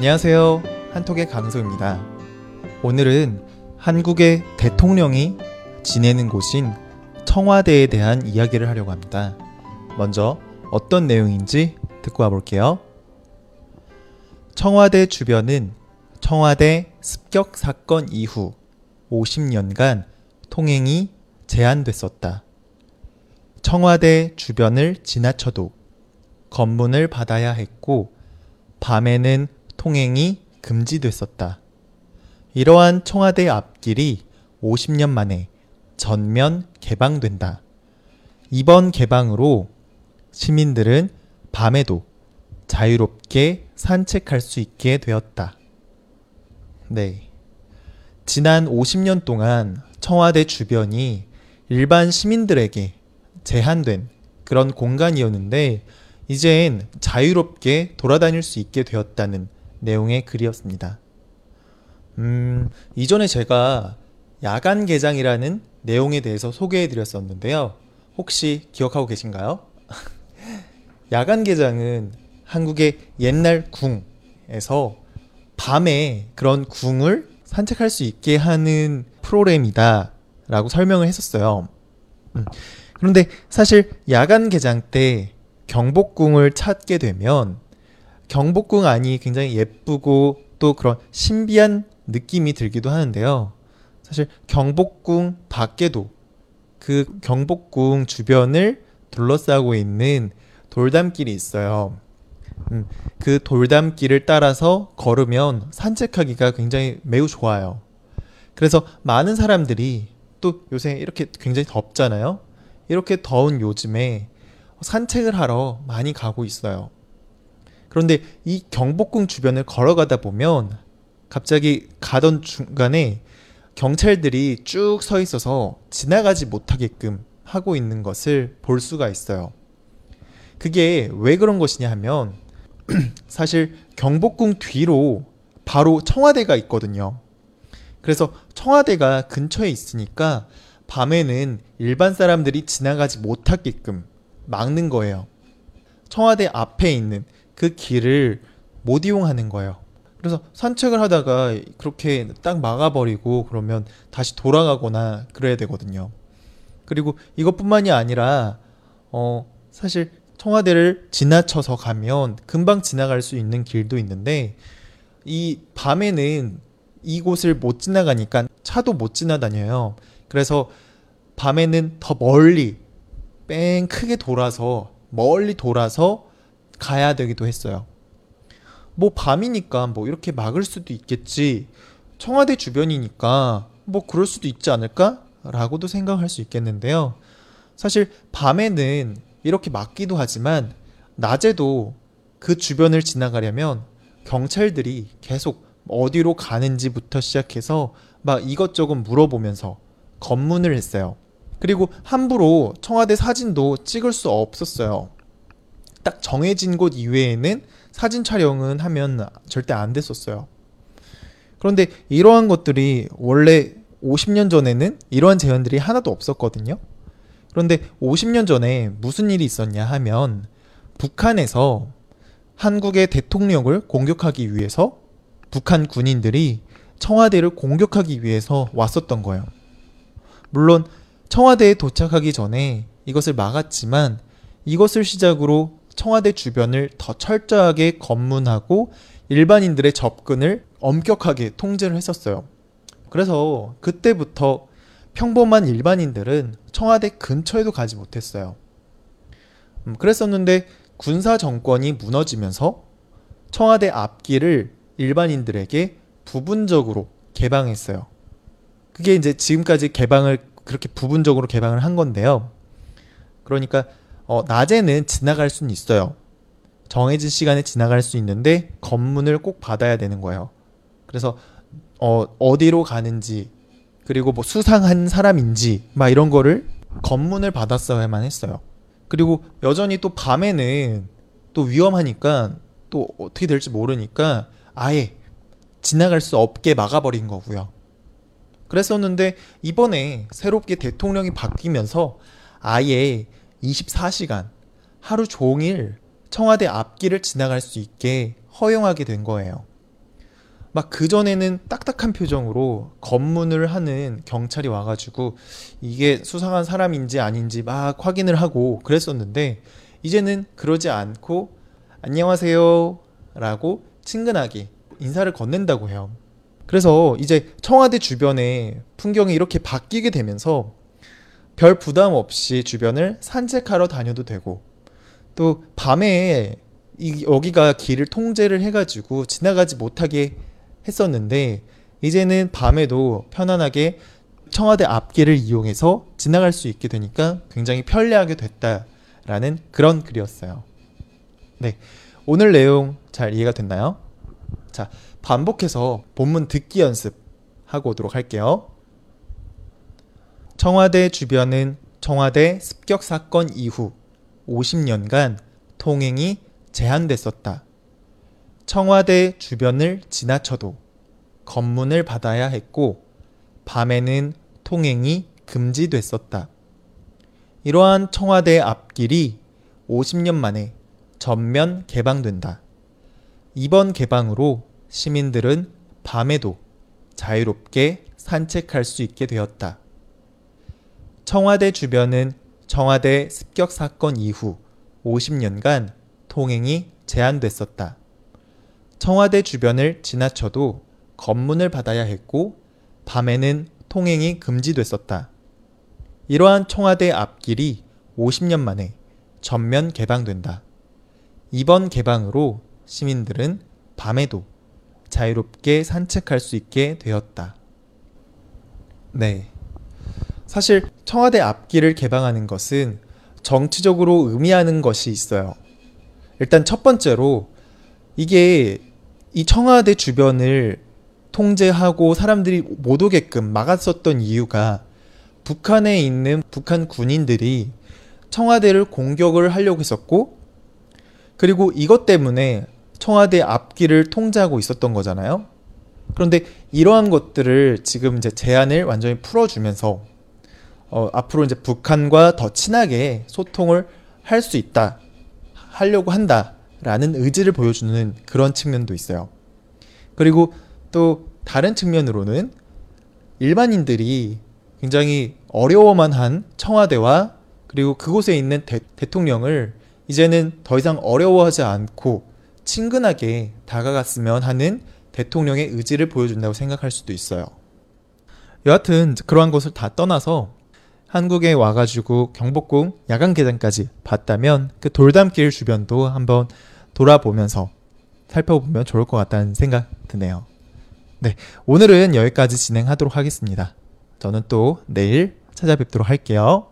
안녕하세요. 한톡의 강소입니다. 오늘은 한국의 대통령이 지내는 곳인 청와대에 대한 이야기를 하려고 합니다. 먼저 어떤 내용인지 듣고 와볼게요. 청와대 주변은 청와대 습격 사건 이후 50년간 통행이 제한됐었다. 청와대 주변을 지나쳐도 검문을 받아야 했고 밤에는 통행이 금지됐었다. 이러한 청와대 앞길이 50년 만에 전면 개방된다. 이번 개방으로 시민들은 밤에도 자유롭게 산책할 수 있게 되었다. 네. 지난 50년 동안 청와대 주변이 일반 시민들에게 제한된 그런 공간이었는데 이젠 자유롭게 돌아다닐 수 있게 되었다는 내용의 글이었습니다. 음, 이전에 제가 야간 개장이라는 내용에 대해서 소개해 드렸었는데요. 혹시 기억하고 계신가요? 야간 개장은 한국의 옛날 궁에서 밤에 그런 궁을 산책할 수 있게 하는 프로그램이다 라고 설명을 했었어요. 음. 그런데 사실 야간 개장 때 경복궁을 찾게 되면 경복궁 안이 굉장히 예쁘고 또 그런 신비한 느낌이 들기도 하는데요. 사실 경복궁 밖에도 그 경복궁 주변을 둘러싸고 있는 돌담길이 있어요. 음, 그 돌담길을 따라서 걸으면 산책하기가 굉장히 매우 좋아요. 그래서 많은 사람들이 또 요새 이렇게 굉장히 덥잖아요. 이렇게 더운 요즘에 산책을 하러 많이 가고 있어요. 그런데 이 경복궁 주변을 걸어가다 보면 갑자기 가던 중간에 경찰들이 쭉 서 있어서 지나가지 못하게끔 하고 있는 것을 볼 수가 있어요. 그게 왜 그런 것이냐 하면 사실 경복궁 뒤로 바로 청와대가 있거든요. 그래서 청와대가 근처에 있으니까 밤에는 일반 사람들이 지나가지 못하게끔 막는 거예요. 청와대 앞에 있는 그 길을 못 이용하는 거예요. 그래서 산책을 하다가 그렇게 딱 막아버리고 그러면 다시 돌아가거나 그래야 되거든요. 그리고 이것뿐만이 아니라 어 사실 청와대를 지나쳐서 가면 금방 지나갈 수 있는 길도 있는데 이 밤에는 이곳을 못 지나가니까 차도 못 지나다녀요. 그래서 밤에는 더 멀리 뺑 크게 돌아서 멀리 돌아서 가야 되기도 했어요. 뭐 밤이니까 뭐 이렇게 막을 수도 있겠지. 청와대 주변이니까 뭐 그럴 수도 있지 않을까? 라고도 생각할 수 있겠는데요. 사실 밤에는 이렇게 막기도 하지만 낮에도 그 주변을 지나가려면 경찰들이 계속 어디로 가는지부터 시작해서 막 이것저것 물어보면서 검문을 했어요. 그리고 함부로 청와대 사진도 찍을 수 없었어요. 딱 정해진 곳 이외에는 사진 촬영은 하면 절대 안 됐었어요. 그런데 이러한 것들이 원래 50년 전에는 이러한 제한들이 하나도 없었거든요. 그런데 50년 전에 무슨 일이 있었냐 하면 북한에서 한국의 대통령을 공격하기 위해서 북한 군인들이 청와대를 공격하기 위해서 왔었던 거예요. 물론 청와대에 도착하기 전에 이것을 막았지만 이것을 시작으로 청와대 주변을 더 철저하게 검문하고 일반인들의 접근을 엄격하게 통제를 했었어요. 그래서 그때부터 평범한 일반인들은 청와대 근처에도 가지 못했어요. 음, 그랬었는데 군사 정권이 무너지면서 청와대 앞길을 일반인들에게 부분적으로 개방했어요. 그게 이제 지금까지 개방을 그렇게 부분적으로 개방을 한 건데요. 그러니까 어, 낮에는 지나갈 수는 있어요. 정해진 시간에 지나갈 수 있는데 검문을 꼭 받아야 되는 거예요. 그래서 어, 어디로 가는지 그리고 뭐 수상한 사람인지 막 이런 거를 검문을 받았어야만 했어요. 그리고 여전히 또 밤에는 또 위험하니까 또 어떻게 될지 모르니까 아예 지나갈 수 없게 막아버린 거고요. 그랬었는데 이번에 새롭게 대통령이 바뀌면서 아예 24시간 하루 종일 청와대 앞길을 지나갈 수 있게 허용하게 된 거예요. 막 그전에는 딱딱한 표정으로 검문을 하는 경찰이 와가지고 이게 수상한 사람인지 아닌지 막 확인을 하고 그랬었는데 이제는 그러지 않고 안녕하세요 라고 친근하게 인사를 건넨다고 해요. 그래서 이제 청와대 주변의 풍경이 이렇게 바뀌게 되면서 별 부담 없이 주변을 산책하러 다녀도 되고 또 밤에 이 여기가 길을 통제를 해가지고 지나가지 못하게 했었는데 이제는 밤에도 편안하게 청와대 앞길을 이용해서 지나갈 수 있게 되니까 굉장히 편리하게 됐다라는 그런 글이었어요. 네. 오늘 내용 잘 이해가 됐나요? 자, 반복해서 본문 듣기 연습 하고 오도록 할게요. 청와대 주변은 청와대 습격 사건 이후 50년간 통행이 제한됐었다. 청와대 주변을 지나쳐도 검문을 받아야 했고 밤에는 통행이 금지됐었다. 이러한 청와대 앞길이 50년 만에 전면 개방된다. 이번 개방으로 시민들은 밤에도 자유롭게 산책할 수 있게 되었다. 청와대 주변은 청와대 습격 사건 이후 50년간 통행이 제한됐었다. 청와대 주변을 지나쳐도 검문을 받아야 했고 밤에는 통행이 금지됐었다. 이러한 청와대 앞길이 50년 만에 전면 개방된다. 이번 개방으로 시민들은 밤에도 자유롭게 산책할 수 있게 되었다. 네. 사실 청와대 앞길을 개방하는 것은 정치적으로 의미하는 것이 있어요. 일단 첫 번째로 이게 이 청와대 주변을 통제하고 사람들이 못 오게끔 막았었던 이유가 북한에 있는 북한 군인들이 청와대를 공격을 하려고 했었고 그리고 이것 때문에 청와대 앞길을 통제하고 있었던 거잖아요. 그런데 이러한 것들을 지금 이제 제한을 완전히 풀어주면서 어, 앞으로 이제 북한과 더 친하게 소통을 할 수 있다, 하려고 한다라는 의지를 보여주는 그런 측면도 있어요. 그리고 또 다른 측면으로는 일반인들이 굉장히 어려워만 한 청와대와 그리고 그곳에 있는 대, 대통령을 이제는 더 이상 어려워하지 않고 친근하게 다가갔으면 하는 대통령의 의지를 보여준다고 생각할 수도 있어요. 여하튼 그러한 것을 다 떠나서 한국에 와가지고 경복궁 야간 개장까지 봤다면 그 돌담길 주변도 한번 돌아보면서 살펴보면 좋을 것 같다는 생각 드네요. 네, 오늘은 여기까지 진행하도록 하겠습니다. 저는 또 내일 찾아뵙도록 할게요.